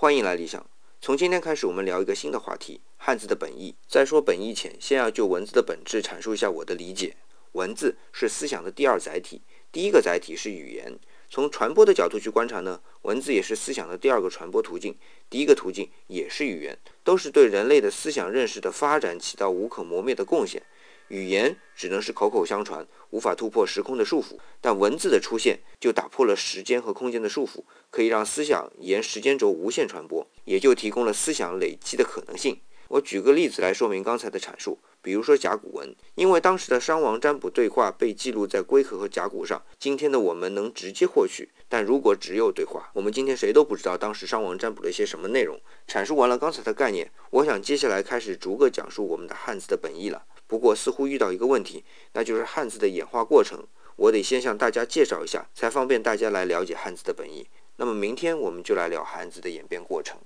欢迎来理想。从今天开始，我们聊一个新的话题——汉字的本意。在说本意前，先要就文字的本质阐述一下我的理解。文字是思想的第二载体，第一个载体是语言。从传播的角度去观察呢，文字也是思想的第二个传播途径，第一个途径也是语言，都是对人类的思想认识的发展起到无可磨灭的贡献。语言只能是口口相传，无法突破时空的束缚，但文字的出现就打破了时间和空间的束缚，可以让思想沿时间轴无限传播，也就提供了思想累积的可能性。我举个例子来说明刚才的阐述，比如说甲骨文，因为当时的商王占卜对话被记录在龟壳和甲骨上，今天的我们能直接获取。但如果只有对话，我们今天谁都不知道当时商王占卜了一些什么内容。阐述完了刚才的概念，我想接下来开始逐个讲述我们的汉字的本意了。不过似乎遇到一个问题，那就是汉字的演化过程，我得先向大家介绍一下，才方便大家来了解汉字的本意。那么明天我们就来聊汉字的演变过程。